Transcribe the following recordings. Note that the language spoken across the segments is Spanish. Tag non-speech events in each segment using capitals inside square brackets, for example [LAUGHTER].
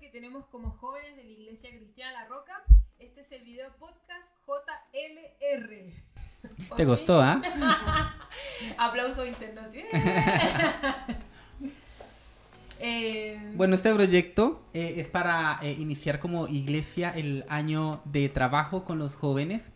que tenemos como jóvenes de la Iglesia Cristiana La Roca. Este es el video podcast JLR. Te gustó, ¿ah? [LAUGHS] Aplauso internacional. [LAUGHS] Eh, Bueno, este proyecto eh, es para eh, iniciar como iglesia el año de trabajo con los jóvenes.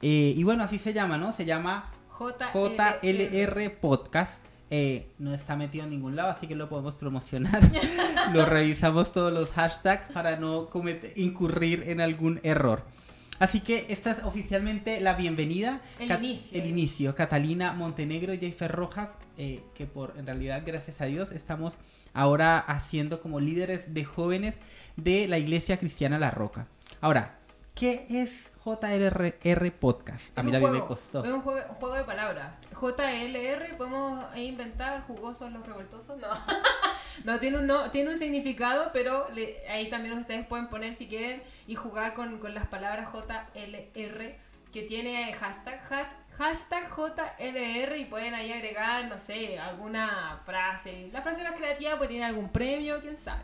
Eh, y bueno, así se llama, ¿no? Se llama JLR Podcast. Eh, no está metido en ningún lado, así que lo podemos promocionar. [LAUGHS] lo revisamos todos los hashtags para no cometer, incurrir en algún error. Así que esta es oficialmente la bienvenida. El Cat- inicio. El inicio. Catalina Montenegro y Jennifer Rojas, eh, que por en realidad, gracias a Dios, estamos ahora haciendo como líderes de jóvenes de la Iglesia Cristiana La Roca. Ahora, ¿qué es JLR Podcast? A mí también me costó. Es un juego, un juego de palabras. JLR, podemos inventar jugosos los revoltosos. No, [LAUGHS] no, tiene, un, no tiene un significado, pero le- ahí también ustedes pueden poner si quieren y jugar con, con las palabras JLR, que tiene hashtag, ha- hashtag JLR y pueden ahí agregar, no sé, alguna frase. La frase más creativa pues tiene algún premio, quién sabe.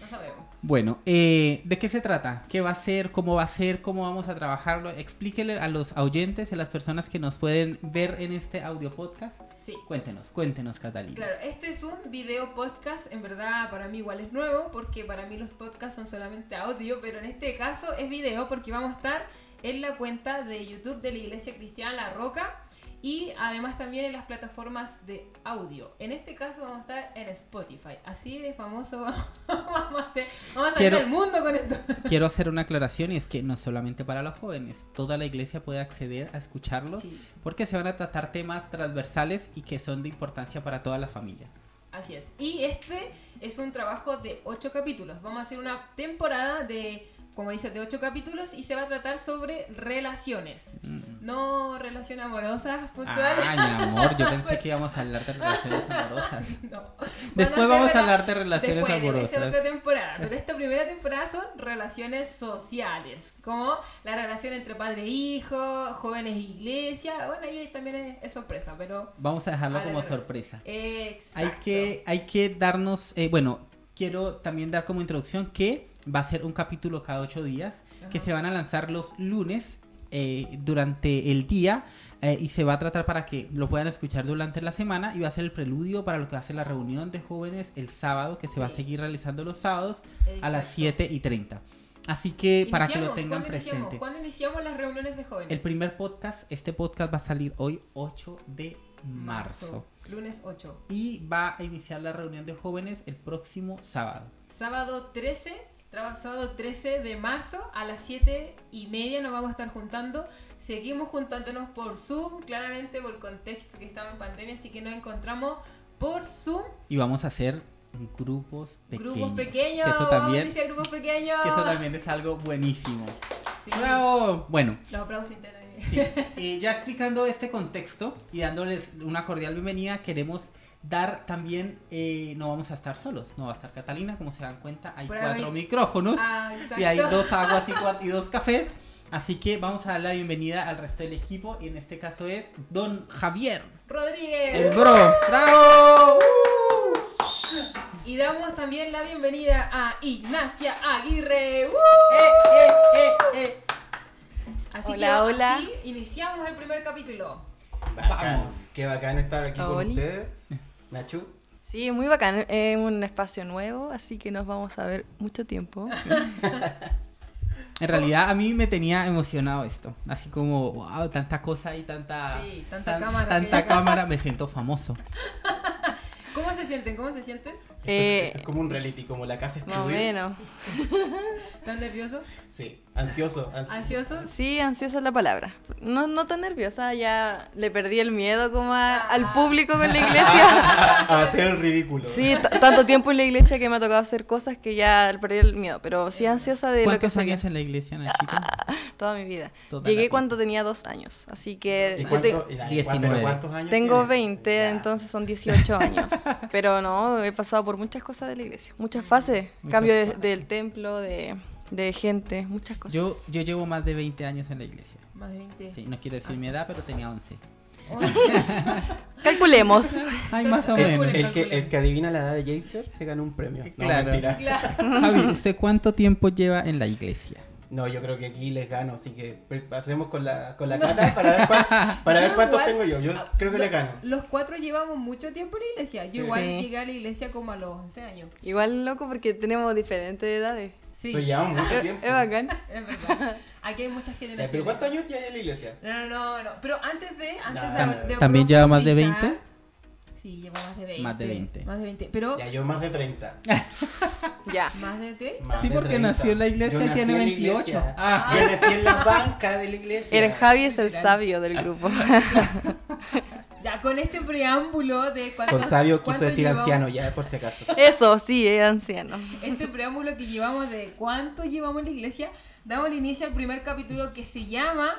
No sabemos. Bueno, eh, ¿de qué se trata? ¿Qué va a ser? ¿Cómo va a ser? ¿Cómo vamos a trabajarlo? Explíquele a los oyentes, a las personas que nos pueden ver en este audio podcast. Sí. Cuéntenos, cuéntenos, Catalina. Claro, este es un video podcast, en verdad para mí igual es nuevo, porque para mí los podcasts son solamente audio, pero en este caso es video porque vamos a estar en la cuenta de YouTube de la Iglesia Cristiana La Roca y además también en las plataformas de audio. En este caso vamos a estar en Spotify, así de famoso [LAUGHS] vamos a hacer, vamos a salir Quiero- al mundo con esto. [LAUGHS] Quiero hacer una aclaración y es que no solamente para los jóvenes, toda la iglesia puede acceder a escucharlos Sí. porque se van a tratar temas transversales y que son de importancia para toda la familia. Así es. Y este es un trabajo de ocho capítulos. Vamos a hacer una temporada de, como dije, de ocho capítulos y se va a tratar sobre relaciones. No relaciones amorosas puntuales. Ay, mi amor, yo pensé [LAUGHS] que íbamos a hablar de relaciones [LAUGHS] amorosas. No. Después vamos a hablar de relaciones después, amorosas. esa otra temporada. Pero esta primera temporada son relaciones sociales. Como la relación entre padre e hijo, jóvenes e iglesia. Bueno, ahí también es, es sorpresa, pero. Vamos a dejarlo A como sorpresa. Exacto. Hay que, hay que darnos, eh, bueno, quiero también dar como introducción que va a ser un capítulo cada ocho días, que se van a lanzar los lunes eh, durante el día eh, y se va a tratar para que lo puedan escuchar durante la semana y va a ser el preludio para lo que va a ser la reunión de jóvenes el sábado, que se va a seguir realizando los sábados a las Exacto. 7 y 30. Así que para que lo tengan ¿cuándo iniciamos? presente. ¿Cuándo iniciamos las reuniones de jóvenes? El primer podcast, este podcast va a salir hoy 8 de marzo. Lunes 8. Y va a iniciar la reunión de jóvenes el próximo sábado. Sábado 13, tra- sábado 13 de marzo a las 7 y media nos vamos a estar juntando. Seguimos juntándonos por Zoom, claramente por el contexto que estamos en pandemia, así que nos encontramos por Zoom, Y vamos a hacer grupos pequeños. grupos pequeños. Que eso vamos a también, grupos pequeños. que eso también es algo buenísimo. Sí, ¡Bravo! Bueno, Los aplausos internos. Sí, eh, ya explicando este contexto y dándoles una cordial bienvenida, queremos dar también, eh, no vamos a estar solos, no va a estar Catalina, como se dan cuenta, hay cuatro hay- micrófonos Ah, y hay dos aguas y, dos [LAUGHS] cafés. Así que vamos a dar la bienvenida al resto del equipo y en este caso es Don Javier, Rodríguez. el bro. ¡Bravo! Y damos también la bienvenida a Ignacia Aguirre. ¡Uh! ¡Eh, eh, eh, eh! Así Hola, que hola. así iniciamos el primer capítulo. Bacán. Vamos. Qué bacán estar aquí con ustedes. Nachu. Sí, muy bacán. Es un espacio nuevo, así que nos vamos a ver mucho tiempo. [LAUGHS] En realidad a mí me tenía emocionado esto. Así como, wow, tanta cosa y tanta, Sí, tanta tan- cámara Tanta cámara, me siento famoso. [LAUGHS] ¿Cómo se sienten? ¿Cómo se sienten? Esto, Eh, esto es como un reality, como la casa Más o estudio. menos. [LAUGHS] ¿Están nerviosos? Sí, ansioso. ans- ¿Ansiosos? Sí, ansiosa es la palabra. No, no tan nerviosa, ya le perdí el miedo como a- Ah. al público con la iglesia. [LAUGHS] A hacer el ridículo. Sí, tanto tiempo en la iglesia que me ha tocado hacer cosas que ya le perdí el miedo. Pero sí ansiosa de lo que ¿Cuántos años en la iglesia, Nachito? [LAUGHS] toda mi vida. Toda Llegué cuando tenía dos años, así ¿Y que yo cuánto- te- y la- 19. pero ¿Cuántos años tengo tienes? 20, Ya. entonces son 18 años. Pero no, he pasado por muchas cosas de la iglesia, muchas fases, Muchas cambio de- fases. del templo, de, de gente, muchas cosas. Yo, yo llevo más de 20 años en la iglesia. Más de 20. Sí, no quiero decir mi edad, pero tenía 11. [LAUGHS] Calculemos. Ay, más o menos. El que, el que adivina la edad de Jafer se gana un premio. No, Claro. Claro. [LAUGHS] Javi, ¿usted cuánto tiempo lleva en la iglesia? No, yo creo que aquí les gano, así que pre- hacemos con la, con la cata para ver, cuán- para ver Yo cuántos igual- tengo yo. Yo creo que Lo- le gano. Los cuatro llevamos mucho tiempo en la iglesia. Yo Sí. igual llegué a la iglesia como a los 11 años. Igual loco porque tenemos diferentes edades. Sí, Pero llevamos mucho tiempo. es bacán. es verdad. Aquí hay muchas generaciones. pero ¿cuántos años ya hay en la iglesia? No, no, no, no. Pero antes de. Antes No. de, de ¿También lleva más de profundizar- 20? Sí, lleva más de 20. Más de 20. Más de 20. Pero. Ya, yo más de 30. [LAUGHS] Ya. ¿Más de qué? Más Sí, de porque 30. nació en la iglesia y tiene en la 28. iglesia. Ah. Yo nací en la banca de la iglesia. El Javi es el sabio del grupo. [LAUGHS] Ya con este preámbulo de cuánto. Con sabio quiso decir llevamos- anciano, ya por si acaso. Eso, sí, es anciano. Este preámbulo que llevamos de cuánto llevamos en la iglesia, damos el inicio al primer capítulo que se llama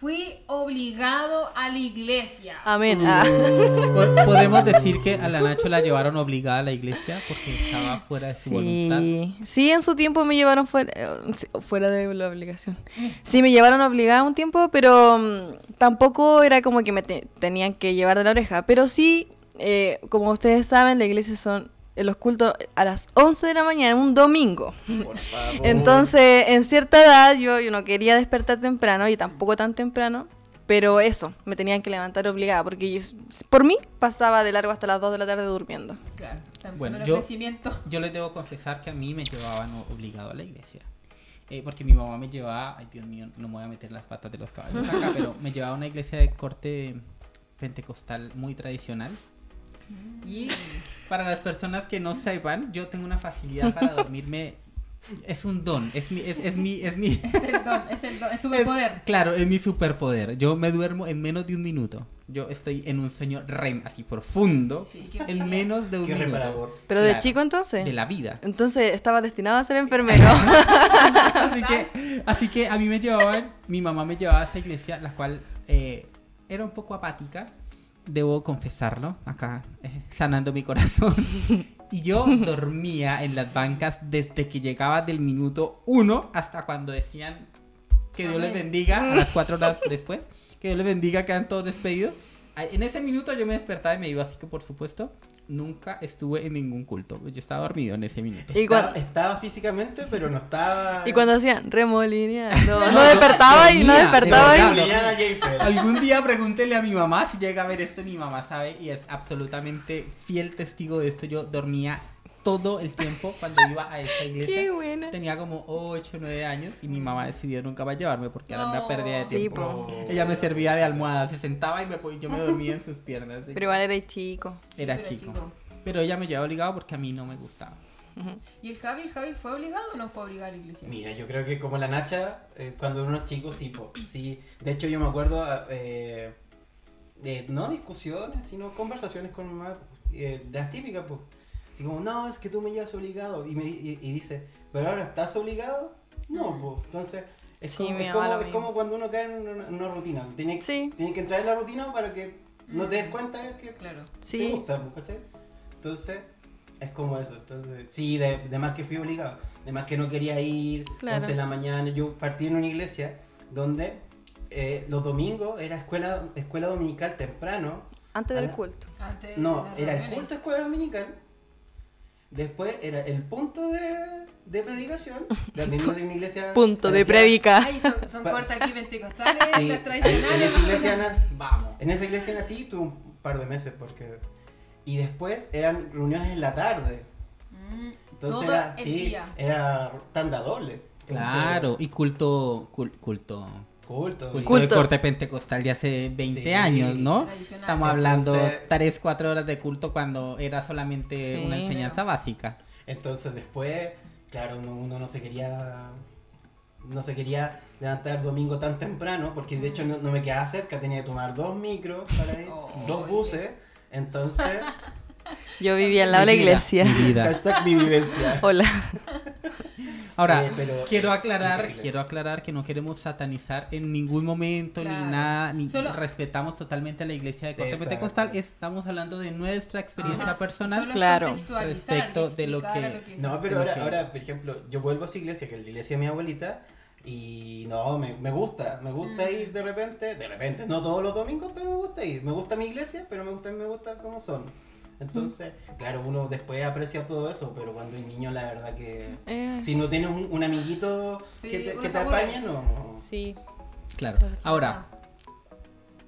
Fui obligado a la iglesia. Amén. Ah. [LAUGHS] Po- Podemos decir que a la Nacho la llevaron obligada a la iglesia porque estaba fuera de su voluntad. Sí, sí, en su tiempo me llevaron fuera, eh, fuera de la obligación. Sí, me llevaron obligada un tiempo, pero mm, tampoco era como que me te- tenían que llevar de la oreja. Pero sí, eh, como ustedes saben, la iglesia son eh, los cultos a las 11 de la mañana, un domingo. Por favor. Entonces, en cierta edad yo, yo no quería despertar temprano y tampoco tan temprano. Pero eso, me tenían que levantar obligada porque yo, por mí pasaba de largo hasta las 2 de la tarde durmiendo. Claro, también Bueno, el yo- ofrecimiento. Yo les debo confesar que a mí me llevaban obligado a la iglesia. Eh, porque mi mamá me llevaba, ay Dios mío, no me voy a meter las patas de los caballos acá, [LAUGHS] pero me llevaba a una iglesia de corte pentecostal muy tradicional. Y para las personas que no sepan, yo tengo una facilidad para dormirme. Es un don, es mi, es, es mi, es mi, Es el don, es el don, es [LAUGHS] superpoder. es- claro, es mi superpoder. Yo me duermo en menos de un minuto. Yo estoy en un sueño REM así profundo Sí, qué en menos de un Qué minuto. reparador. Pero de Claro, chico entonces. De la vida. Entonces estaba destinado a ser enfermero. [LAUGHS] así que, [LAUGHS] así que a mí me llevaban, mi mamá me llevaba a esta iglesia, la cual eh, era un poco apática, debo confesarlo, acá eh, sanando mi corazón. [LAUGHS] Y yo dormía en las bancas desde que llegaba del minuto uno hasta cuando decían que Dios les bendiga, a las cuatro horas [LAUGHS] después, que Dios les bendiga, quedan todos despedidos. En ese minuto yo me despertaba y me iba, así que por supuesto nunca estuve en ningún culto. Yo estaba dormido en ese minuto. Y Estaba, cuando, estaba físicamente, pero no estaba. y cuando hacían remolineando, no, despertaba y no despertaba de y... Algún día pregúntele a mi mamá si llega a ver esto. Mi mamá sabe y es absolutamente fiel testigo de esto. Yo dormía todo el tiempo cuando iba a esa Qué iglesia. buena. Tenía como 8 o 9 años y mi mamá decidió nunca más llevarme porque era una No. pérdida de Sí, tiempo. po. Ella me servía de almohada, se sentaba y me, yo me dormía en sus piernas. Pero igual era chico. Sí, Era pero chico. Pero ella me llevaba obligado porque a mí no me gustaba. ¿Y el Javi, el Javi fue obligado o no fue obligado a la iglesia? Mira, yo creo que como la Nacha, eh, cuando unos chicos, sí, po, sí. De hecho, yo me acuerdo eh, de no discusiones, sino conversaciones con mamá, eh, de las típicas, pues. Así como, no, es que tú me llevas obligado. Y, me, y, y dice, pero ahora estás obligado. No, pues. Entonces, es, Sí, como, es, como, es como cuando uno cae en una, en una rutina. Tiene, Sí. tiene que entrar en la rutina para que no te des cuenta que Claro. te Sí. gusta, pues, ¿cachai? Entonces, es como eso. Entonces, sí, de, de más que fui obligado. De más que no quería ir, Claro. 11 de la mañana. Yo partí en una iglesia donde eh, los domingos era escuela, escuela dominical temprano. Antes del la- culto. Antes de No, las era el culto de escuela dominical. Después era el punto de, de predicación. También [LAUGHS] una iglesia. Punto de predica. Ay, son, son Pa- cortas aquí [LAUGHS] pentecostales, Sí, las en tradicionales. esa iglesia nací. Vamos. En esa iglesia nací tuve un par de meses porque... Y después eran reuniones en la tarde. Mm, Entonces todo era, el sí, día. era tanda doble. Claro, y culto, cul- culto, Culto. culto, Culto. de corte pentecostal de hace 20 Sí. años, ¿no? Estamos hablando Entonces- 3, 4 horas de culto cuando era solamente Sí. una enseñanza básica. Entonces después, claro, uno, uno no se quería... No se quería levantar domingo tan temprano, porque de hecho no, no me quedaba cerca, tenía que tomar dos micros para ir, [LAUGHS] Oh, dos buses. Entonces, Yo vivía al lado de la iglesia. mi vida. hashtag mi vivencia. Hola. Ahora, Eh, pero quiero aclarar, increíble. quiero aclarar que no queremos satanizar en ningún momento Claro. ni nada, ni Solo- respetamos totalmente a la iglesia de corte pentecostal. Estamos hablando de nuestra experiencia Ajá. personal. Solo Claro. Respecto de lo que-. No, pero ahora, que- ahora, por ejemplo, yo vuelvo a esa iglesia, que es la iglesia de mi abuelita, Y no, me, me gusta, me gusta Mm. ir de repente, de repente, no todos los domingos, pero me gusta ir. Me gusta mi iglesia, pero me gusta, me gusta cómo son. Entonces, claro, uno después aprecia todo eso, pero cuando hay niños, la verdad que... Eh, Si no tienes un, un amiguito Sí, que te, que te apañe, no. sí. Claro. Ahora,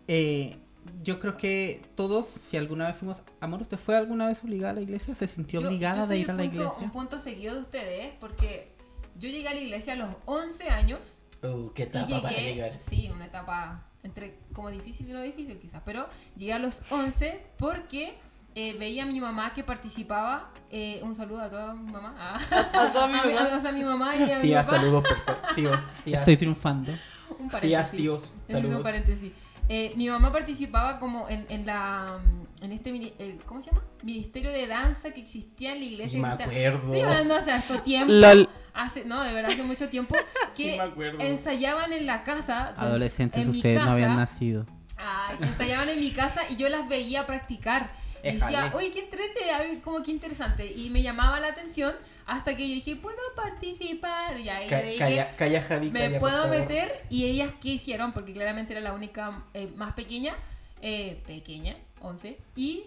eh, yo creo que todos, si alguna vez fuimos... Amor, ¿usted fue alguna vez obligada a la iglesia? ¿Se sintió Yo- obligada yo de soy ir a la punto- iglesia? Un punto seguido de ustedes, porque yo llegué a la iglesia a los 11 años. Uh, qué Y etapa para llegué, llegar. sí, una etapa entre como difícil y no difícil quizás, pero llegué a los 11 porque eh, veía a mi mamá que participaba, eh, un saludo a toda mi mamá, ah, A toda mi [LAUGHS] a mi- mamá. a- o sea, a mi mamá y a mi Tías, papá, saludos, por favor. Tíos, [LAUGHS] tías. Estoy triunfando. un Tías, paréntesis, tíos, Ese es saludos. un paréntesis. Eh, mi mamá participaba como en, en la en este el- ¿cómo se llama? Ministerio de danza que existía en la iglesia. Sí, me acuerdo. Estoy hablando hace harto [LAUGHS] tiempo. LOL. Hace, no, de verdad hace mucho tiempo Sí, que me acuerdo. ensayaban en la casa. Adolescentes, en mi ustedes no habían casa. nacido. Ay, ensayaban en mi casa y yo las veía practicar. Y decía, oye, qué entrete, como que interesante. Y me llamaba la atención hasta que yo dije, puedo participar. Y ahí calla, calla, Javi, me calla, puedo meter. Y ellas, ¿qué hicieron? Porque claramente era la única eh, más pequeña. eh, pequeña, 11. Y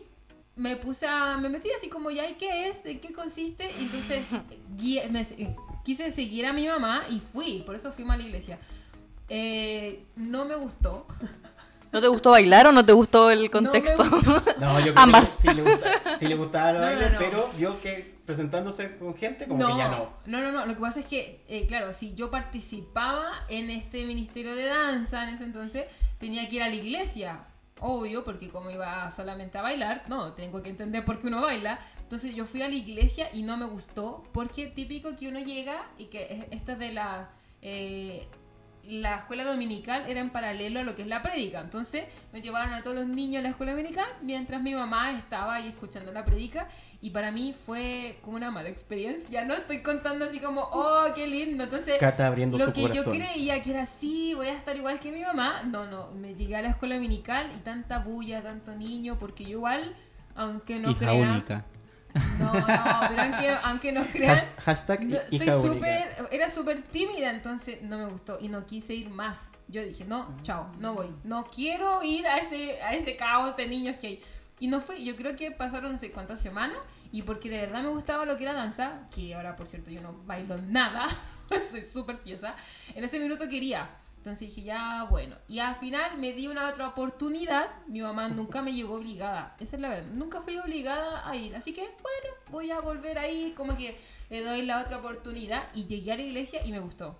me puse a, me metí así como, ya, ¿y qué es? ¿De qué consiste? Y entonces [LAUGHS] guié- me- quise seguir a mi mamá y fui. Por eso fuimos a la iglesia. Eh, no me gustó. [LAUGHS] ¿No te gustó bailar o no te gustó el contexto? [LAUGHS] No, yo creo Ambas. que sí le, gusta, sí le gustaba No, no. pero yo que presentándose con gente, como no, que ya no. no, no, no. Lo que pasa es que, eh, claro, si yo participaba en este ministerio de danza en ese entonces, tenía que ir a la iglesia. Obvio, porque como iba solamente a bailar, no, tengo que entender por qué uno baila. Entonces yo fui a la iglesia y no me gustó, porque típico que uno llega y que es- esta de la... eh, la escuela dominical era en paralelo a lo que es la prédica. Entonces me llevaron a todos los niños a la escuela dominical mientras mi mamá estaba ahí escuchando la prédica. Y para mí fue como una mala experiencia, ¿no? Estoy contando así como, oh, qué lindo. Entonces, Cata abriendo lo su que corazón. yo creía que era así, voy a estar igual que mi mamá. No, no, me llegué a la escuela dominical y tanta bulla, tanto niño, porque yo igual, aunque no Hija única. No, no, pero aunque, aunque no crean... Has- hashtag No, hija soy única. súper, era súper tímida, entonces no me gustó y no quise ir más. Yo dije, no, chao, no voy. No quiero ir a ese, a ese caos de niños que hay. Y no fui, yo creo que pasaron no sé cuántas semanas y porque de verdad me gustaba lo que era danza, que ahora por cierto yo no bailo nada, [LAUGHS] soy súper tiesa, en ese minuto quería. Entonces dije, ya, bueno. Y al final me di una otra oportunidad. Mi mamá nunca me llevó obligada. Esa es la verdad. Nunca fui obligada a ir. Así que, bueno, voy a volver a ir. Como que le doy la otra oportunidad. Y llegué a la iglesia y me gustó.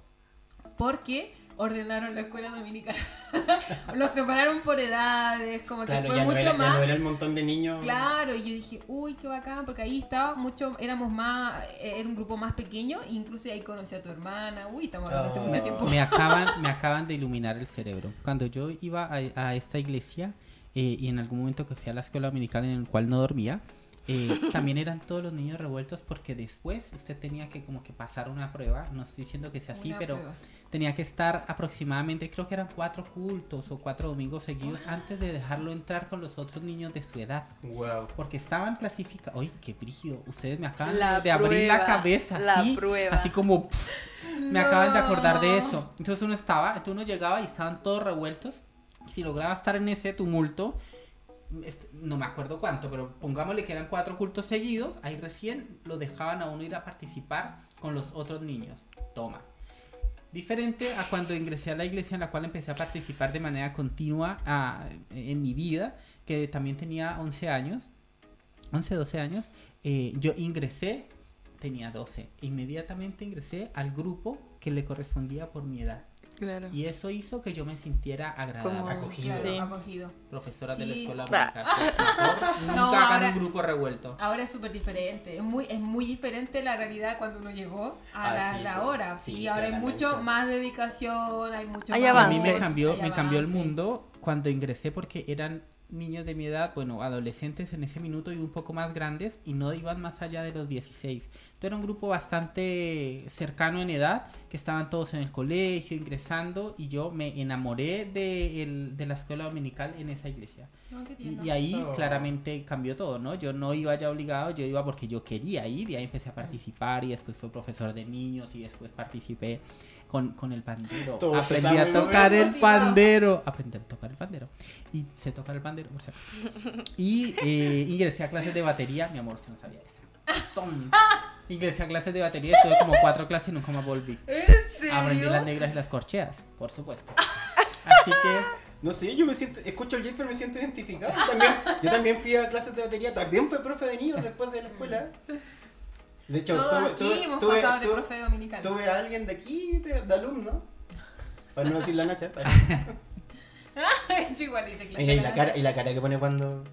Porque ordenaron la escuela dominical. [LAUGHS] Los separaron por edades. Como Claro, que fue ya no, mucho ya más. no era el montón de niños. Claro, y yo dije, uy, qué bacán, porque ahí estaba mucho, éramos más, eh, era un grupo más pequeño, incluso ahí conocí a tu hermana, uy, estamos hablando hace mucho tiempo. Me acaban, [LAUGHS] me acaban de iluminar el cerebro. Cuando yo iba a, a esta iglesia eh, y en algún momento que fui a la escuela dominical en el cual no dormía, eh, [LAUGHS] también eran todos los niños revueltos porque después usted tenía que como que pasar una prueba. No estoy diciendo que sea así, Una pero prueba. Tenía que estar aproximadamente, creo que eran cuatro cultos o cuatro domingos seguidos antes de dejarlo entrar con los otros niños de su edad. Wow. Porque estaban clasificados. ¡Ay, qué brígido! Ustedes me acaban La de abrir la cabeza. la así, prueba. Así como. pff, me acaban de acordar de eso. Entonces uno estaba, entonces uno llegaba y estaban todos revueltos. Si lograba estar en ese tumulto, no me acuerdo cuánto, pero pongámosle que eran cuatro cultos seguidos, ahí recién lo dejaban a uno ir a participar con los otros niños. Toma. Diferente a cuando ingresé a la iglesia en la cual empecé a participar de manera continua en mi vida, que también tenía 11 años, 11, 12 años, eh, yo ingresé, tenía 12, inmediatamente ingresé al grupo que le correspondía por mi edad. Claro. Y eso hizo que yo me sintiera agradable. Como- acogido. Claro, Sí. acogido. Profesora de la Sí. escuela Ah. [LAUGHS] nunca No, hagan ahora- un grupo revuelto. Ahora es súper diferente, es muy, es muy diferente la realidad cuando uno llegó a Ah, la, sí, la pues, hora. sí, Sí, ahora hay mucho más dedicación, hay mucho Hay más... A mí avance. me cambió, Hay me cambió el avance. mundo cuando ingresé porque eran niños de mi edad, bueno, adolescentes en ese minuto y un poco más grandes y no iban más allá de los 16. Entonces era un grupo bastante cercano en edad que estaban todos en el colegio, ingresando, y yo me enamoré de, el, de la escuela dominical en esa iglesia. No, Y, y ahí Oh. claramente cambió todo, ¿no? Yo no iba ya obligado, yo iba porque yo quería ir y ahí empecé a participar y después fui profesor de niños y después participé con, con el pandero. Todo Aprendí a tocar bien. el pandero. Aprendí a tocar el pandero. Y sé tocar el pandero, por acaso. [LAUGHS] Y eh, ingresé a clases de batería. Mi amor, se no sabía esa. Tom. Ingresé a clases de batería, estuve como cuatro clases y nunca más volví. ¿En serio? Aprendí las negras y las corcheas, por supuesto. [LAUGHS] Así que No sé, yo me siento, escucho el Jeffer, me siento identificado. Yo también, yo también fui a clases de batería, también fui profe de niños después de la escuela. De hecho, Todos tuve, aquí tuve- hemos tuve- pasado de tuve- profe dominical. tuve a alguien de aquí, de, de alumno, para no decir la Nacha. para- [LAUGHS] Yo igual hice clase. Mira, y la, cara, y la cara que pone cuando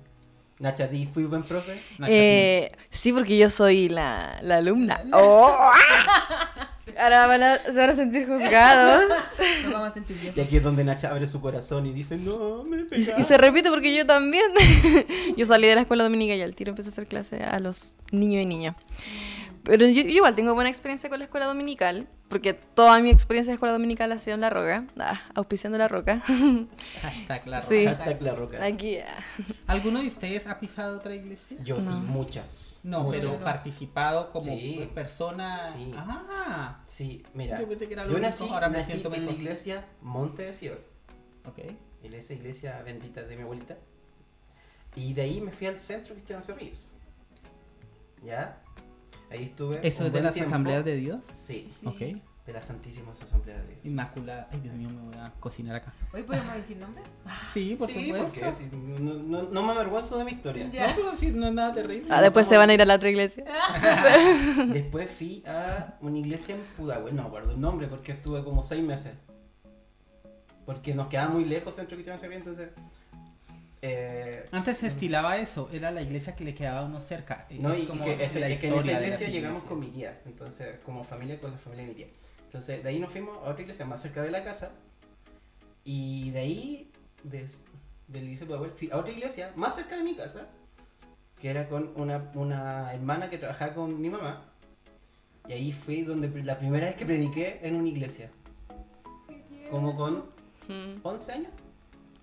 Nacha, ¿di fui buen profe? Nacha Eh, sí, porque yo soy la, la alumna. [LAUGHS] ¡Oh! Ahora van a, se van a sentir juzgados. Nos vamos a sentir bien. Y aquí es donde Nacha abre su corazón y dice, no, me Y, pegaron". y se repite porque yo también. [LAUGHS] yo salí de la escuela dominica y al tiro empecé a hacer clase a los niños y niñas. Pero yo, yo igual tengo buena experiencia con la escuela dominical, porque toda mi experiencia de escuela dominical ha sido en La Roca, ah, auspiciando La Roca. [LAUGHS] Hashtag la Sí. roja. Hashtag la roca. Aquí, ah. ¿Alguno de ustedes ha pisado otra iglesia? Yo sí, No. muchas. No, muchas. pero participado como Sí. persona. Sí. Ah, Sí, mira. Yo pensé que era lo yo único, nací, ahora me nací siento en la iglesia Monte de Sion. ok. en esa iglesia bendita de mi abuelita. Y de ahí me fui al centro cristiano Cerrillos. ¿Ya? Ahí estuve. ¿Eso es de las tiempo. asambleas de Dios? Sí, Sí. Ok. de las Santísimas Asambleas de Dios. Inmaculada. Ay, Dios mío, me voy a cocinar acá. ¿Hoy podemos decir nombres? [LAUGHS] Sí, por sí, supuesto. porque sí, no, no, no me avergüenzo de mi historia. Ya. No, pero sí, no es nada terrible. Ah, después se van a ir a la otra iglesia. [LAUGHS] Después fui a una iglesia en Pudahuel, no me acuerdo el nombre porque estuve como seis meses. Porque nos quedaba muy lejos Centro Cristiano entonces. Eh, Antes se estilaba eso, era la iglesia que le quedaba a uno cerca. No, Es y, y como que, ese- la es que en historia esa de iglesia llegamos con mi tía, entonces como familia con la familia de mi tía. Entonces de ahí nos fuimos a otra iglesia más cerca de la casa y de ahí, de, del iglesia de a otra iglesia más cerca de mi casa, que era con una, una hermana que trabajaba con mi mamá. Y ahí fui donde la primera vez que prediqué en una iglesia, como con Mm, 11 años.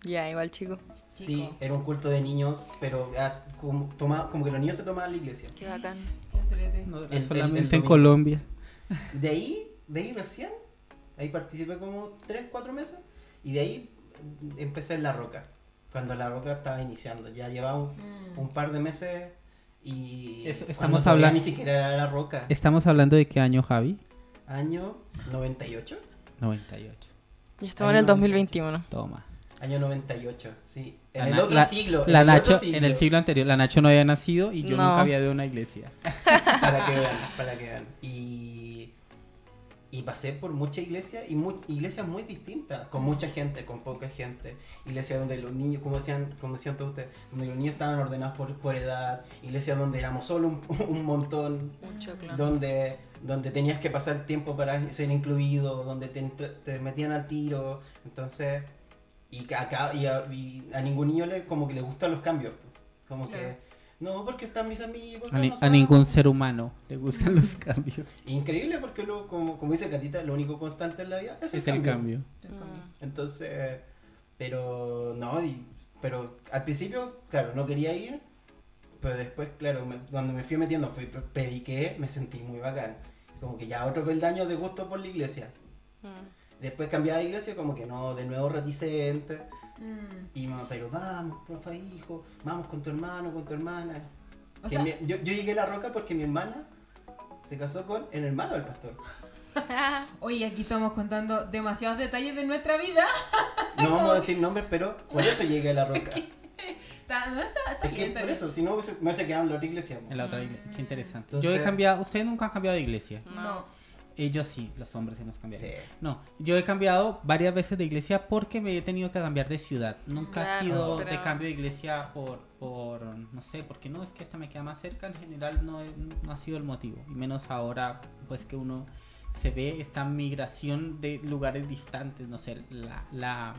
Ya, igual chico. Sí, era un culto de niños, pero as- como, toma- como que los niños se tomaban la iglesia. Qué bacán. No, El- solamente el en. Colombia. De ahí, de ahí recién, ahí participé como 3, 4 meses y de ahí empecé en La Roca, cuando La Roca estaba iniciando, ya llevaba un, Mm. un par de meses y Eso, estamos hablando- ni siquiera era La Roca, Estamos hablando de qué año, Javi? año 98, 98. Ya estamos en el 2021. Toma. Año 98, sí, en La el otro la- siglo, en La el Nacho, otro en el siglo anterior, la Nacho no había nacido y yo No. nunca había ido a una iglesia. [LAUGHS] para que vean, para que vean. Y, y pasé por muchas iglesias y mu- iglesias muy distintas, con mucha gente, con poca gente. Iglesias donde los niños, como decían, como decían todos ustedes, donde los niños estaban ordenados por, por edad. Iglesias donde éramos solo un, [LAUGHS] un montón, Mucho, claro. donde, donde tenías que pasar tiempo para ser incluido, donde te, te metían al tiro. Entonces, y a, y a, y a ningún niño le, como que le gustan los cambios. Como Claro. que, no, porque están mis amigos. A, ni- a ningún ser humano le gustan los cambios. Increíble porque lo, como, como dice Catita, lo único constante en la vida es, Es el cambio. El cambio. Mm. Entonces, pero no, y- pero al principio, claro, no quería ir, pero después, claro, me- cuando me fui metiendo, fui, prediqué, me sentí muy bacán. Como que ya otro peldaño de gusto por la iglesia. Mm. Después cambiaba de iglesia, como que no, de nuevo reticente. Mm. Y mamá, pero vamos, profe, hijo, vamos con tu hermano, con tu hermana. O Que sea, mi- yo, yo llegué a la roca porque mi hermana se casó con el hermano del pastor. [LAUGHS] Oye, aquí estamos contando demasiados detalles de nuestra vida. No vamos a [LAUGHS] decir nombres, pero por eso llegué a la roca. [LAUGHS] Está, no, está, está Es que bien, está por bien. eso, si no me hubiese quedado en la otra iglesia. En la otra iglesia. Qué interesante. Entonces- Yo he cambiado. Ustedes nunca han cambiado de iglesia. No. Ellos sí, los hombres hemos cambiado. Sí. No, yo he cambiado varias veces de iglesia porque me he tenido que cambiar de ciudad. Nunca ha Claro, sido de cambio de iglesia por, por, no sé, porque no, es que esta me queda más cerca. En general no, he- no ha sido el motivo. Y menos ahora, pues que uno se ve esta migración de lugares distantes. No sé, la, la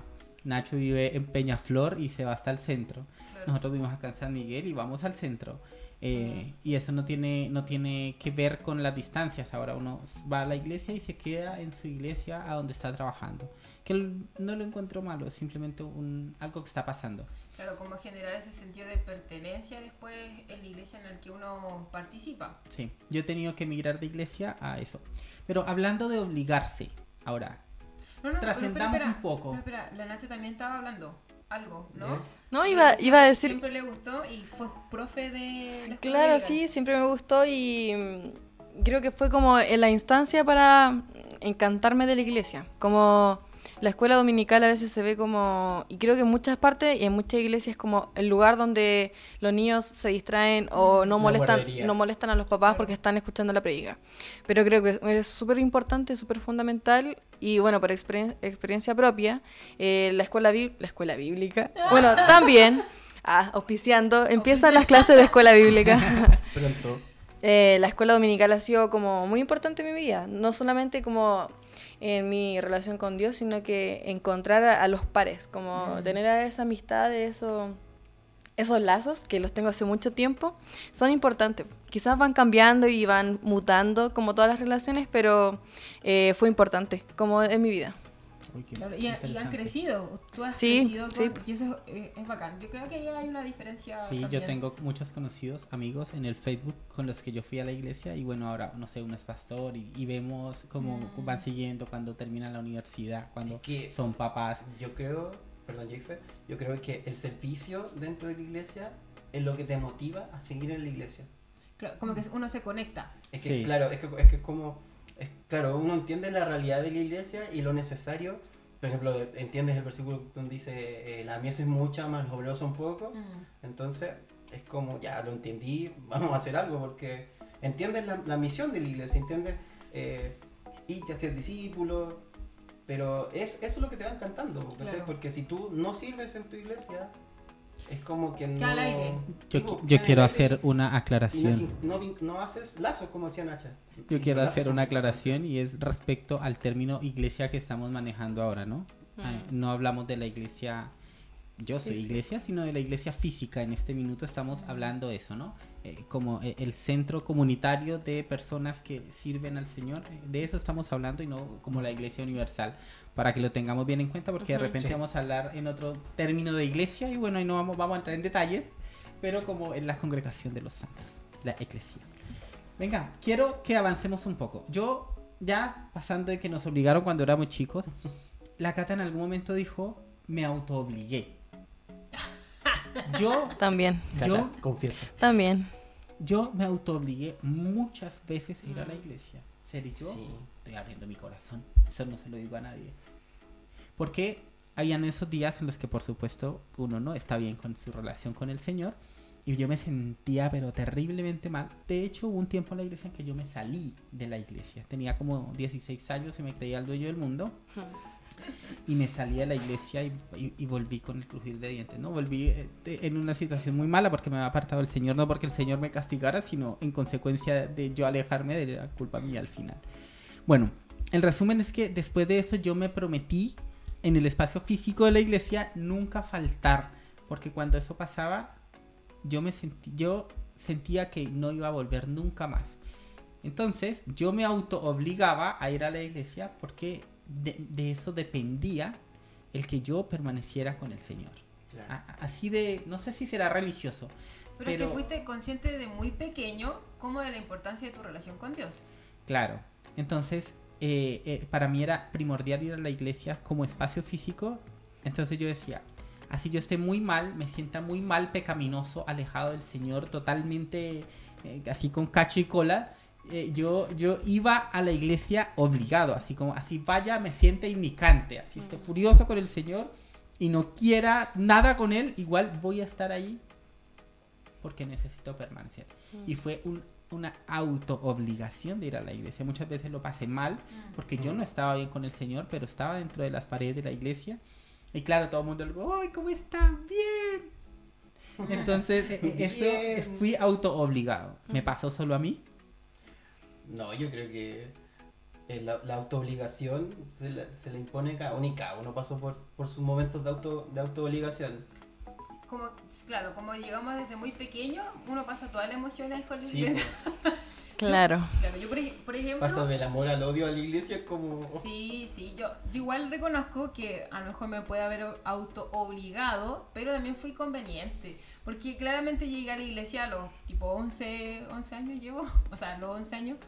Nacho vive en Peñaflor y se va hasta el centro. Claro. Nosotros vivimos acá en San Miguel y vamos al centro. Eh, y eso no tiene, no tiene que ver con las distancias. Ahora uno va a la iglesia y se queda en su iglesia a donde está trabajando. Que no lo encuentro malo, es simplemente un, algo que está pasando. Claro, como generar ese sentido de pertenencia después en la iglesia en la que uno participa. Sí, yo he tenido que emigrar de iglesia a eso. Pero hablando de obligarse, ahora, trascendamos un poco. espera, la Nacha también estaba hablando algo, ¿no? ¿Eh? No, iba, iba a decir... Siempre le gustó y fue profe de... claro, sí, siempre me gustó y mm, creo que fue como en la instancia para encantarme de la iglesia. Como la escuela dominical a veces se ve como, y creo que en muchas partes y en muchas iglesias es como el lugar donde los niños se distraen o no molestan, no molestan a los papás porque están escuchando la predica. Pero creo que es súper importante, súper fundamental y bueno, por experiencia propia, eh, la, escuela la escuela bíblica, [LAUGHS] bueno, también, ah, auspiciando, empiezan las clases de escuela bíblica. [LAUGHS] Pronto. Eh, la escuela dominical ha sido como muy importante en mi vida, no solamente como en mi relación con Dios, sino que encontrar a, los pares, como mm. tener a esa amistad, eso, esos lazos, que los tengo hace mucho tiempo, son importantes. Quizás van cambiando y van mutando como todas las relaciones, pero eh, fue importante como en mi vida y, han crecido. Tú has crecido y eso es, bacán. Yo creo que ahí hay una diferencia. Sí, yo tengo muchos conocidos, amigos en el Facebook con los que yo fui a la iglesia y bueno, ahora no sé, uno es pastor y, vemos cómo mm. van siguiendo cuando terminan la universidad, cuando son papás. Yo creo, perdón, Jaife, yo creo que el servicio dentro de la iglesia es lo que te motiva a seguir en la iglesia. Claro, como que uno se conecta. Es que, claro, es que es que como claro, uno entiende la realidad de la iglesia y lo necesario. Por ejemplo, entiendes el versículo donde dice, eh, la mies es mucha, más los obreros son pocos. Mm. Entonces, es como, ya lo entendí, vamos a hacer algo, porque entiendes la, misión de la iglesia, entiendes eh, y ya ser discípulo, pero es, eso es lo que te va encantando, porque si tú no sirves en tu iglesia, es como que no... Yo, quiero hacer una aclaración. No, haces lazos, como decía Nacha. Yo quiero hacer una aclaración y es respecto al término iglesia que estamos manejando ahora, ¿no? Ah, no hablamos de la iglesia, yo soy iglesia, sino de la iglesia física. En este minuto estamos hablando de eso, ¿no? Eh, como eh, el centro comunitario de personas que sirven al Señor. De eso estamos hablando y no como la iglesia universal para que lo tengamos bien en cuenta, porque de repente vamos a hablar en otro término de iglesia y bueno, y no vamos, vamos a entrar en detalles, pero como en la congregación de los santos, la iglesia. Venga, quiero que avancemos un poco. Yo, ya pasando de que nos obligaron cuando éramos chicos, [LAUGHS] la Cata en algún momento dijo, me autoobligué. [LAUGHS] Yo también. Yo confieso. También. Yo me autoobligué muchas veces a ir a la iglesia. ¿Serio? Estoy abriendo mi corazón. Eso no se lo digo a nadie. Porque habían esos días en los que por supuesto uno no está bien con su relación con el Señor y yo me sentía pero terriblemente mal. De hecho hubo un tiempo en la iglesia en que yo me salí de la iglesia. Tenía como 16 años y me creía el dueño del mundo. Y me salí de la iglesia y, volví con el crujir de dientes, ¿no? Volví eh, en una situación muy mala porque me había apartado el Señor, no porque el Señor me castigara, sino en consecuencia de yo alejarme de la culpa mía al final. Bueno, el resumen es que después de eso yo me prometí en el espacio físico de la iglesia nunca faltar, porque cuando eso pasaba yo me sentí, yo sentía que no iba a volver nunca más. Entonces yo me auto obligaba a ir a la iglesia porque de, eso dependía el que yo permaneciera con el Señor. así de, no sé si será religioso. Pero, pero, que fuiste consciente de muy pequeño como de la importancia de tu relación con Dios. Claro. Entonces, eh, eh, para mí era primordial ir a la iglesia como espacio físico. Entonces yo decía, así yo esté muy mal, me sienta muy mal, pecaminoso, alejado del Señor, totalmente eh, así con cacho y cola. Yo, yo iba a la iglesia obligado, así como así vaya, me siente indicante, así esté furioso con el Señor y no quiera nada con Él, igual voy a estar ahí porque necesito permanecer. Y fue un una auto obligación de ir a la iglesia. Muchas veces lo pasé mal mm. porque yo no estaba bien con el Señor, pero estaba dentro de las paredes de la iglesia. Y claro, todo el mundo le ¡ay, cómo están! ¡Bien! [LAUGHS] Entonces, e, e, eso fui auto obligado. ¿Me pasó solo a mí? No, yo creo que eh, la, la autoobligación se, se le impone cada uno y cada uno pasó por, por sus momentos de auto de autoobligación. como, claro, como llegamos desde muy pequeño, uno pasa todas las emociones con la iglesia. [LAUGHS] Claro. claro yo por, por, ejemplo... Paso del amor al odio a la iglesia como... Sí, sí, yo, yo igual reconozco que a lo mejor me puede haber auto obligado, pero también fui conveniente. Porque claramente llegué a la iglesia a los tipo 11, 11 años llevo, [LAUGHS] o sea, los 11 años,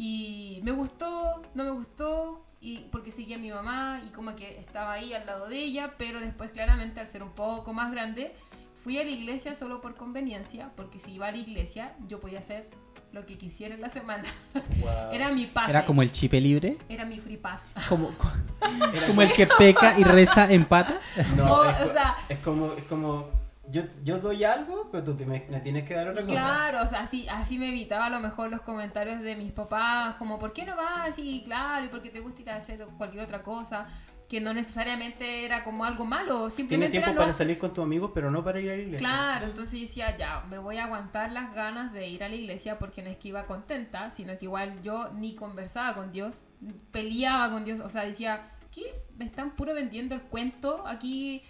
y me gustó, no me gustó, y porque seguía a mi mamá y como que estaba ahí al lado de ella, pero después claramente al ser un poco más grande, fui a la iglesia solo por conveniencia, porque si iba a la iglesia yo podía hacer lo que quisiera en la semana. [LAUGHS] Era mi pase. ¿Era como el chipe libre? Era mi free pass. [LAUGHS] Como, [LAUGHS] como el que peca y reza en pata. No, es, o sea, es como, es como yo, yo doy algo, pero tú me, tienes que dar otra cosa. Claro, o sea, así, así me evitaba a lo mejor los comentarios de mis papás, como, ¿por qué no vas? Y claro, y porque te gusta ir a hacer cualquier otra cosa, que no necesariamente era como algo malo, simplemente Tiene tiempo para salir con tus amigos, pero no para ir a la iglesia. Claro, entonces yo decía, ya, me voy a aguantar las ganas de ir a la iglesia porque no es que iba contenta, sino que igual yo ni conversaba con Dios, peleaba con Dios, o sea, decía, ¿qué? Me están puro vendiendo el cuento aquí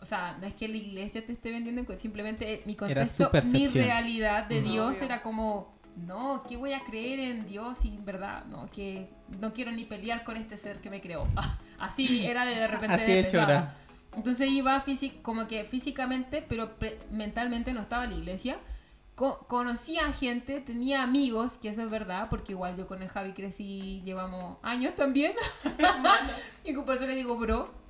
o sea, no es que la iglesia te esté vendiendo, simplemente mi contexto, mi realidad de Dios era como, no, ¿qué voy a creer en Dios y en verdad, no, que no quiero ni pelear con este ser que me creó. [LAUGHS] Así era de, [LAUGHS] repente. Así hecho era. Entonces iba como que físicamente, pero mentalmente no estaba en la iglesia. conocía gente, tenía amigos, que eso es verdad, porque igual yo con el Javi crecí, llevamos años también. [LAUGHS] y por eso le digo bro.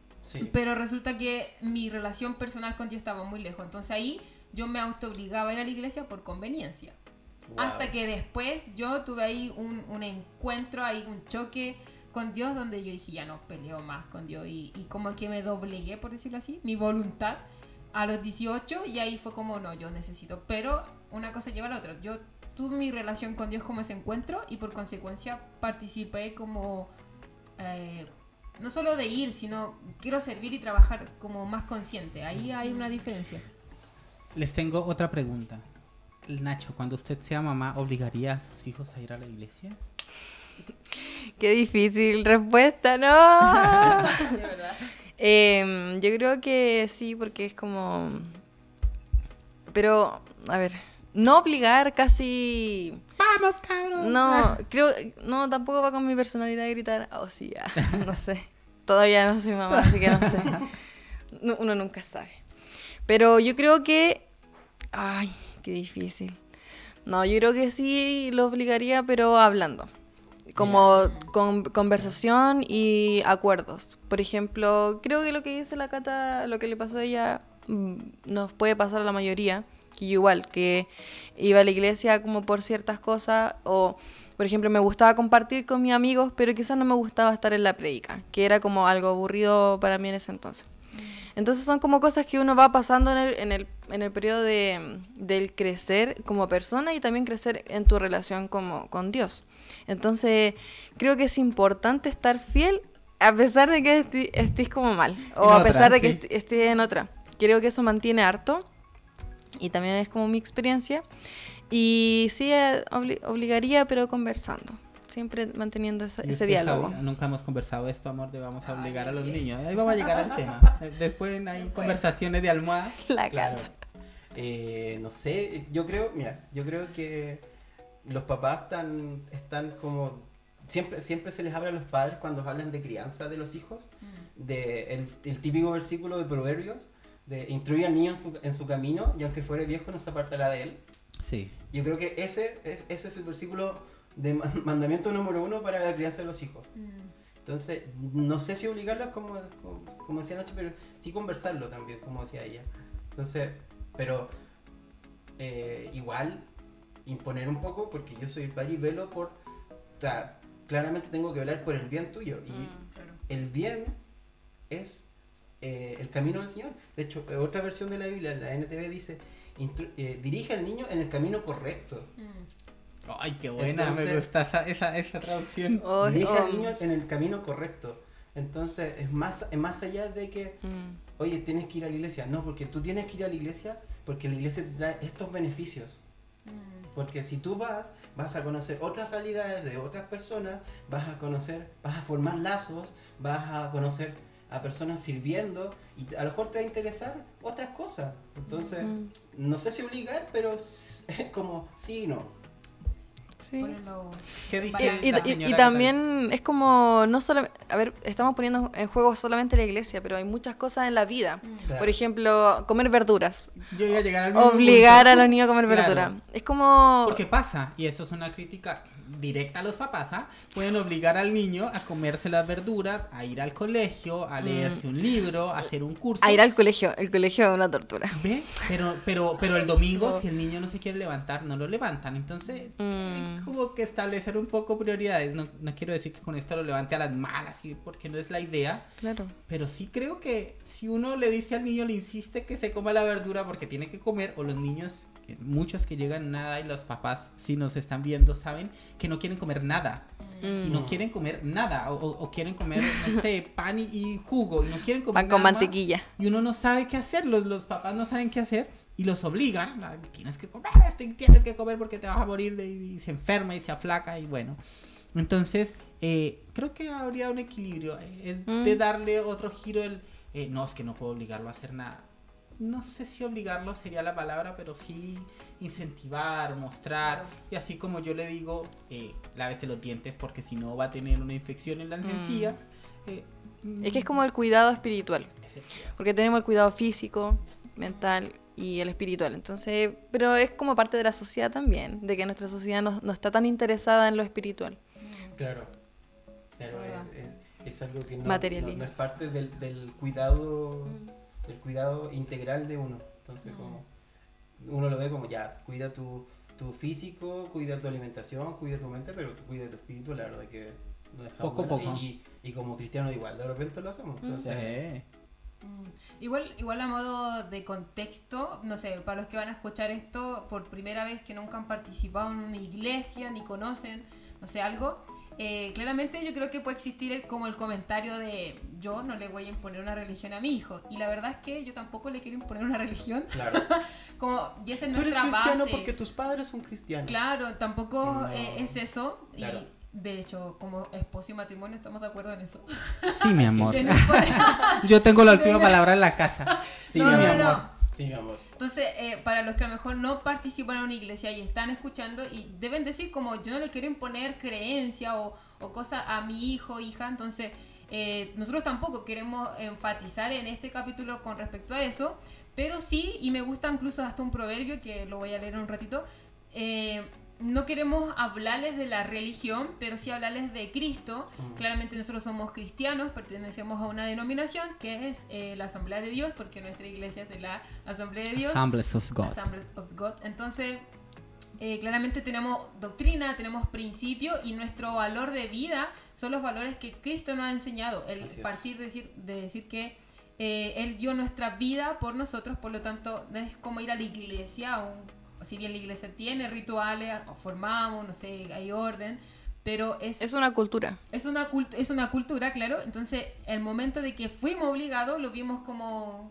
Pero resulta que mi relación personal con Dios estaba muy lejos. Entonces ahí yo me auto obligaba a ir a la iglesia por conveniencia. Hasta que después yo tuve ahí un, un, encuentro, ahí un choque con Dios donde yo dije, ya no peleo más con Dios. Y, y como que me doblegué, por decirlo así, mi voluntad a los 18 y ahí fue como, no, yo necesito. Pero una cosa lleva a la otra. Yo tuve mi relación con Dios como ese encuentro y por consecuencia participé como... Eh, no solo de ir, sino quiero servir y trabajar como más consciente. Ahí hay una diferencia. Les tengo otra pregunta. Nacho, cuando usted sea mamá, ¿obligaría a sus hijos a ir a la iglesia? [LAUGHS] Qué difícil respuesta, ¿no? de [LAUGHS] verdad. Em, yo creo que sí, porque es como... Pero, a ver, no obligar casi ¡Vamos, cabrón! No, creo, no, tampoco va con mi personalidad de gritar, oh sí, ya, [LAUGHS] no sé. Todavía no soy mamá, así que no sé. uno nunca sabe. Pero yo creo que, ay, qué difícil. No, yo creo que sí lo obligaría, pero hablando. Como con conversación y acuerdos. Por ejemplo, creo que lo que dice la Cata, lo que le pasó a ella, mm, nos puede pasar a la mayoría que igual, que iba a la iglesia como por ciertas cosas o, por ejemplo, me gustaba compartir con mis amigos, pero quizás no me gustaba estar en la predica, que era como algo aburrido para mí en ese entonces. Entonces son como cosas que uno va pasando en el, en el, en el periodo de, del crecer como persona y también crecer en tu relación como, con Dios. Entonces creo que es importante estar fiel a pesar de que estés como mal o a pesar de que estés en otra. Creo que eso mantiene harto y también es como mi experiencia. Y sí, eh, obligaría, pero conversando. Siempre manteniendo ese, diálogo. nunca hemos conversado esto, amor, de vamos a obligar a los niños. Ahí vamos a llegar al tema. [LAUGHS] Después hay conversaciones de almohada. [LAUGHS] La claro. Eh, no sé, yo creo, mira, yo creo que los papás están, están como siempre, siempre se les habla a los padres cuando hablan de crianza de los hijos, mm. de el, el, típico versículo de Proverbios, de instruir al niño en, su camino y aunque fuere viejo no se apartará de él. Sí. Yo creo que ese es, ese es el versículo de [LAUGHS] mandamiento número uno para la crianza de los hijos. Mm. Entonces, no sé si obligarlos como, como, decía Nacho, pero sí conversarlo también, como decía ella. Entonces, pero eh, igual imponer un poco, porque yo soy el padre y velo por... O sea, claramente tengo que velar por el bien tuyo. Y mm, el bien es eh, el camino del Señor. De hecho, otra versión de la Biblia, la NTV dice, eh, dirige al niño en el camino correcto. Mm. Ay, qué buena, me gusta esa, esa, traducción. dirige al niño en el camino correcto. Entonces, es más, es más allá de que, mm. oye, tienes que ir a la iglesia. No, porque tú tienes que ir a la iglesia porque la iglesia te trae estos beneficios. Mm. Porque si tú vas, vas a conocer otras realidades de otras personas, vas a conocer, vas a formar lazos, vas a conocer a personas sirviendo y a lo mejor te va a interesar otras cosas. Entonces, no sé si obligar, pero [LAUGHS] es como sí y no. Sí. ¿Qué dice y, y, también es como, no solo, a ver, estamos poniendo en juego solamente la iglesia, pero hay muchas cosas en la vida. Mm. Por ejemplo, comer verduras. Yo iba a llegar al Obligar a los niños a comer verdura. Es como... Porque pasa, y eso es una crítica directa a los papás, ¿ah? pueden obligar al niño a comerse las verduras, a ir al colegio, a mm. leerse un libro, a hacer un curso. A ir al colegio, el colegio es una tortura. ¿Ve? Pero, pero, pero el domingo, si el niño no se quiere levantar, no lo levantan. Entonces, mm. como que establecer un poco prioridades. No, no quiero decir que con esto lo levante a las malas, porque no es la idea. Claro. Pero sí creo que si uno le dice al niño, le insiste que se coma la verdura porque tiene que comer, o los niños muchos que llegan nada y los papás, si nos están viendo, saben que no quieren comer nada. Y no mm. quieren comer nada. O, quieren comer, no [LAUGHS] sé, pan y, jugo. Y no quieren comer pan con mantequilla. y uno no sabe qué hacer. Los, los papás no saben qué hacer. Y los obligan. Tienes que comer esto y tienes que comer porque te vas a morir. De, y se enferma y se aflaca. Y bueno. Entonces, eh, creo que habría un equilibrio. Eh, es de mm. darle otro giro. El, eh, no, es que no puedo obligarlo a hacer nada no sé si obligarlo sería la palabra, pero sí incentivar, mostrar. Y así como yo le digo, eh, lávese los dientes porque si no va a tener una infección en las mm. encías. Eh, es que es como el cuidado espiritual. Porque tenemos el cuidado físico, mental y el espiritual. Entonces, pero es como parte de la sociedad también, de que nuestra sociedad no, está tan interesada en lo espiritual. Claro, claro es, algo que no, es parte del, del cuidado. Mm el cuidado integral de uno. Entonces, como uno lo ve como ya, cuida tu, tu físico, cuida tu alimentación, cuida tu mente, pero tú cuida tu espíritu, la verdad que no dejamos poco poco. Y, y, como cristiano igual, de repente lo hacemos. Entonces, mm. Igual, igual a modo de contexto, no sé, para los que van a escuchar esto por primera vez que nunca han participado en una iglesia ni conocen, no sé, algo, eh, claramente yo creo que puede existir como el comentario de yo no le voy a imponer una religión a mi hijo. Y la verdad es que yo tampoco le quiero imponer una religión. Claro. [LAUGHS] como, y esa es Tú eres cristiano porque tus padres son cristianos. Claro, tampoco eh, es eso. Y de hecho, como esposo y matrimonio estamos de acuerdo en eso. Sí, mi [LAUGHS] amor. [LAUGHS] yo tengo la última palabra en la casa. Sí, mi amor. Entonces, eh, para los que a lo mejor no participan en una iglesia y están escuchando y deben decir como yo no le quiero imponer creencia o, o cosa a mi hijo, hija, entonces eh, nosotros tampoco queremos enfatizar en este capítulo con respecto a eso, pero sí, y me gusta incluso hasta un proverbio que lo voy a leer un ratito, eh, no queremos hablarles de la religión, pero sí hablarles de Cristo. Claramente nosotros somos cristianos, pertenecemos a una denominación que es eh, la Asamblea de Dios, porque nuestra iglesia es de la Asamblea de Dios. Assemblies of God. of God. Entonces, eh, claramente tenemos doctrina, tenemos principio y nuestro valor de vida son los valores que Cristo nos ha enseñado. El partir de decir, de decir que eh, Él dio nuestra vida por nosotros, por lo tanto, no es como ir a la iglesia o un si bien la iglesia tiene rituales, formamos, no sé, hay orden, pero es... Es una cultura. Es una, es una cultura, claro. Entonces, el momento de que fuimos obligados, lo vimos como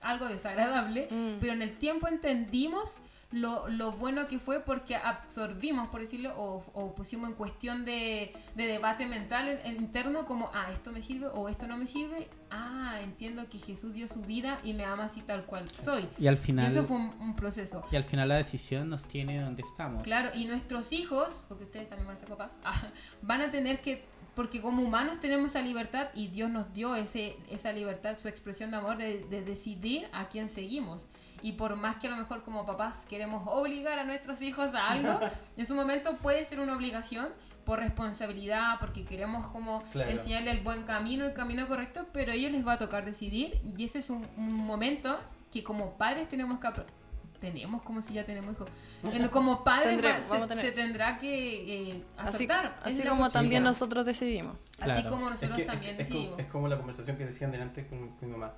algo desagradable, mm. pero en el tiempo entendimos lo, lo, bueno que fue porque absorbimos, por decirlo, o, pusimos en cuestión de, de debate mental interno como, ah, esto me sirve o esto no me sirve. Ah, entiendo que Jesús dio su vida y me ama así tal cual soy. Y al final... eso fue un, proceso. Y al final la decisión nos tiene donde estamos. Claro, y nuestros hijos, porque ustedes también van a ser papás, [LAUGHS] van a tener que porque como humanos tenemos esa libertad y Dios nos dio ese, esa libertad, su expresión de amor de, de decidir a quién seguimos. Y por más que a lo mejor como papás queremos obligar a nuestros hijos a algo, [LAUGHS] en su momento puede ser una obligación por responsabilidad, porque queremos como enseñarle el buen camino, el camino correcto, pero a ellos les va a tocar decidir. Y ese es un, momento que como padres tenemos que tenemos como si ya tenemos hijos. Como padres se, tendrá que eh, aceptar así, como también nosotros decidimos. Así como nosotros también decidimos. es como, la conversación que decían delante con, con mi mamá.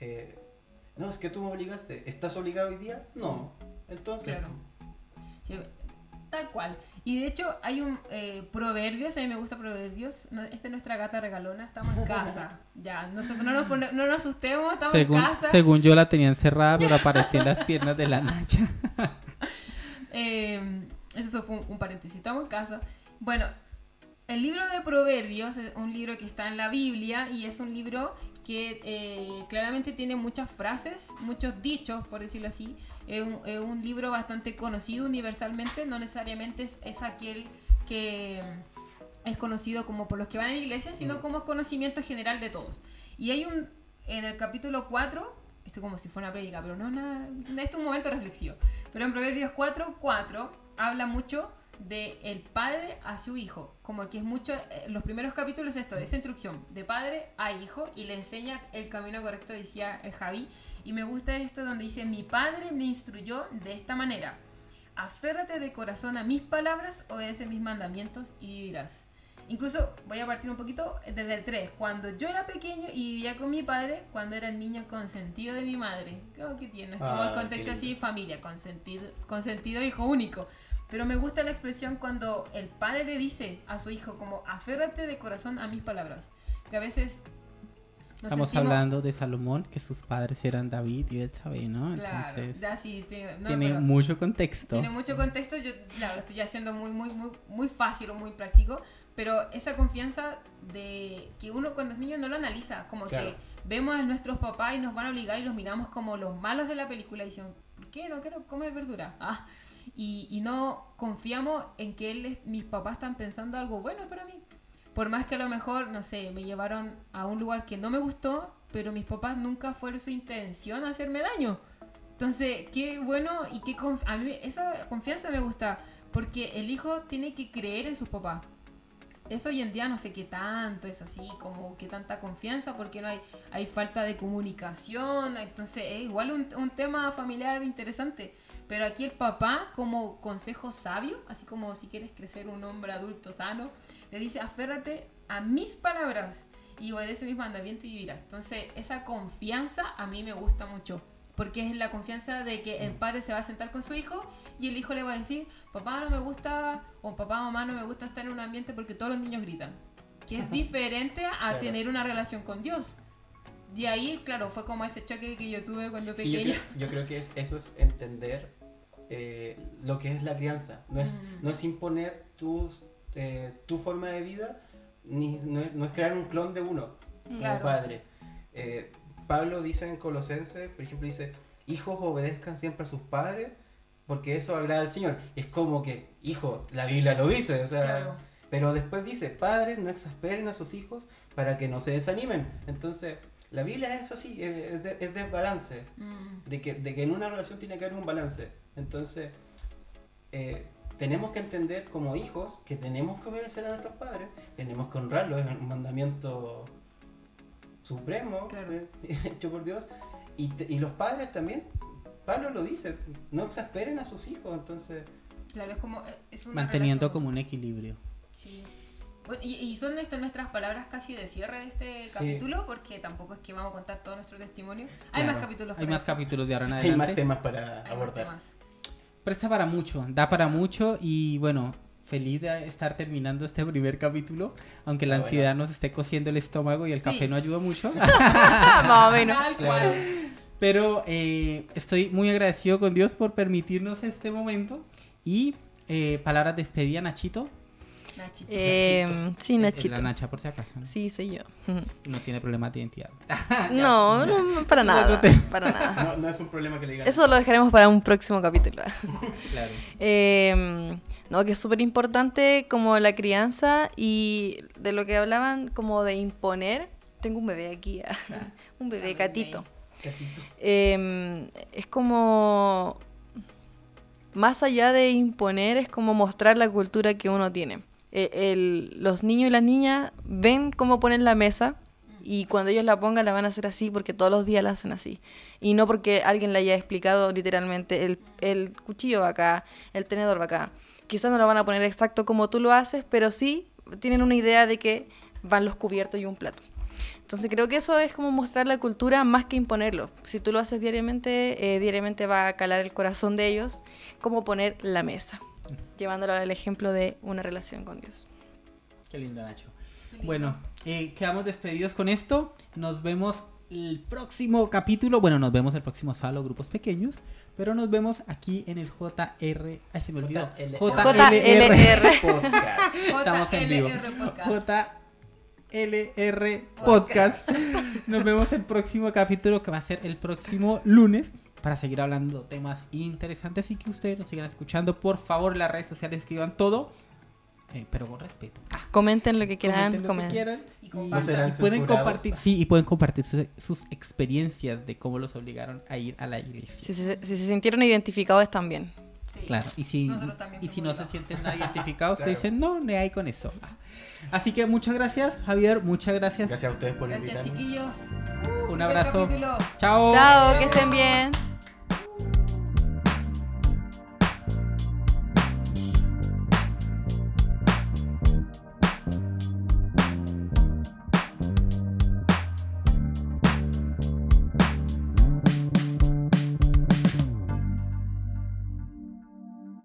Eh, no, es que tú me obligaste. ¿Estás obligado hoy día? No. Entonces. tal cual. Y de hecho hay un eh, proverbios, a mí me gusta proverbios. esta es nuestra gata regalona, estamos en casa. [LAUGHS] ya, no, nos, no nos asustemos, estamos en casa. Según yo la tenía encerrada, pero apareció en las piernas de la Nacha. [LAUGHS] eh, eso fue un, paréntesis, estamos en casa. Bueno, el libro de Proverbios es un libro que está en la Biblia y es un libro que eh, claramente tiene muchas frases, muchos dichos, por decirlo así. Es un, libro bastante conocido universalmente, no necesariamente es, aquel que es conocido como por los que van a la iglesia, sino mm. como conocimiento general de todos. Y hay un, en el capítulo 4, esto como si fuera una prédica, pero no, nada, este es un momento reflexivo, pero en Proverbios 4, 4 habla mucho de el padre a su hijo. Como que es mucho, eh, los primeros capítulos esto, esa instrucción de padre a hijo y le enseña el camino correcto, decía el Javi. Y me gusta esto donde dice, mi padre me instruyó de esta manera. Aférrate de corazón a mis palabras, obedece mis mandamientos y vivirás. Incluso voy a partir un poquito desde el 3. Cuando yo era pequeño y vivía con mi padre, cuando era el niño consentido de mi madre. ¿Cómo que tienes? Como el ah, contexto así, familia, consentido, consentido hijo único. Pero me gusta la expresión cuando el padre le dice a su hijo como aférrate de corazón a mis palabras. Que a veces... Estamos hablando de Salomón, que sus padres eran David y Betsabé, ¿no? Entonces, tiene, mucho contexto. Tiene mucho contexto, yo lo estoy haciendo muy, muy, muy, muy fácil o muy práctico, pero esa confianza de que uno cuando es niño no lo analiza, como que vemos a nuestros papás y nos van a obligar y los miramos como los malos de la película y dicen, ¿por qué no quiero comer verdura? Ah, y, no confiamos en que él, mis papás están pensando algo bueno para mí. Por más que a lo mejor, no sé, me llevaron a un lugar que no me gustó, pero mis papás nunca fue su intención hacerme daño. Entonces, qué bueno y qué a mí esa confianza me gusta, porque el hijo tiene que creer en sus papás. Eso hoy en día no sé qué tanto es así, como qué tanta confianza, porque no hay, hay falta de comunicación, entonces es igual un, un tema familiar interesante. Pero aquí el papá, como consejo sabio, así como si quieres crecer un hombre adulto sano, le dice, aférrate a mis palabras y obedece mis mandamientos y vivirás. Entonces, esa confianza a mí me gusta mucho. Porque es la confianza de que el padre se va a sentar con su hijo y el hijo le va a decir, papá no me gusta, o papá mamá no me gusta estar en un ambiente porque todos los niños gritan. Que es diferente a tener una relación con Dios. Y ahí, claro, fue como ese choque que yo tuve cuando pequeño. Yo creo, que es, eso es entender eh, lo que es la crianza. No es, mm. no es imponer tus, eh, tu forma de vida, ni, no, es, crear un clon de uno como padre. Eh, Pablo dice en Colosenses, por ejemplo, dice, hijos obedezcan siempre a sus padres porque eso agrada al Señor. Es como que, hijo, la Biblia lo dice, o sea, pero después dice, padres no exasperen a sus hijos para que no se desanimen. Entonces, la Biblia es así, es de, es de balance, mm. de, que, de que en una relación tiene que haber un balance. Entonces, eh, tenemos que entender como hijos que tenemos que obedecer a nuestros padres, tenemos que honrarlos, es un mandamiento supremo eh, [LAUGHS] hecho por Dios. Y, los padres también, Pablo lo dice, no exasperen a sus hijos, entonces... Claro, es como... Eh, Manteniendo como un equilibrio. Sí. y, son estas nuestras palabras casi de cierre de este capítulo, porque tampoco es que vamos a contar todo nuestro testimonio. Hay más capítulos. Hay más capítulos de ahora en adelante. Hay más temas para abordar presta para mucho, da para mucho y bueno, feliz de estar terminando este primer capítulo, aunque la ah, ansiedad nos esté cosiendo el estómago y el café no ayuda mucho. [LAUGHS] [LAUGHS] Pero eh, estoy muy agradecido con Dios por permitirnos este momento y eh, palabras de despedida, Nachito. Nachito. Eh, sí, Nachito. La Nacha, por si acaso. Sí, soy yo. [LAUGHS] No tiene problema de identidad. [LAUGHS] no, no, para [LAUGHS] nada. Para nada. No, es un problema que le digan. Eso lo dejaremos para un próximo capítulo. claro. Em, no, que es súper importante como la crianza y de lo que hablaban como de imponer. Tengo un bebé aquí, ah, un bebé gatito. Em, es como más allá de imponer, es como mostrar la cultura que uno tiene. Eh, los niños y las niñas ven cómo ponen la mesa y cuando ellos la pongan la van a hacer así porque todos los días la hacen así. Y no porque alguien le haya explicado literalmente el, cuchillo acá, el tenedor acá. Quizás no lo van a poner exacto como tú lo haces, pero sí tienen una idea de que van los cubiertos y un plato. Entonces creo que eso es como mostrar la cultura más que imponerlo. Si tú lo haces diariamente, eh, diariamente va a calar el corazón de ellos, como poner la mesa llevándolo al ejemplo de una relación con Dios. Qué lindo, Nacho. Bueno, eh, quedamos despedidos con esto. Nos vemos el próximo capítulo. Bueno, nos vemos el próximo sábado, grupos pequeños. Pero nos vemos aquí en el JR. Ay, se me olvidó. JLR Podcast. Estamos en vivo. JLR Podcast. Nos vemos el próximo capítulo que va a ser el próximo lunes para seguir hablando temas interesantes y que ustedes nos sigan escuchando. Por favor, en las redes sociales escriban todo eh, pero con respeto. Ah, comenten lo que quieran, Y, pueden compartir, sí, y pueden compartir sus, experiencias de cómo los obligaron a ir a la iglesia. Si se, si se sintieron identificados también. claro, y si, y si no se sienten nada identificados, te dicen, no, no hay con eso. Así que muchas gracias, Javier, muchas gracias. Gracias a ustedes por gracias, chiquillos. Un abrazo. Chao. Chao, que estén bien.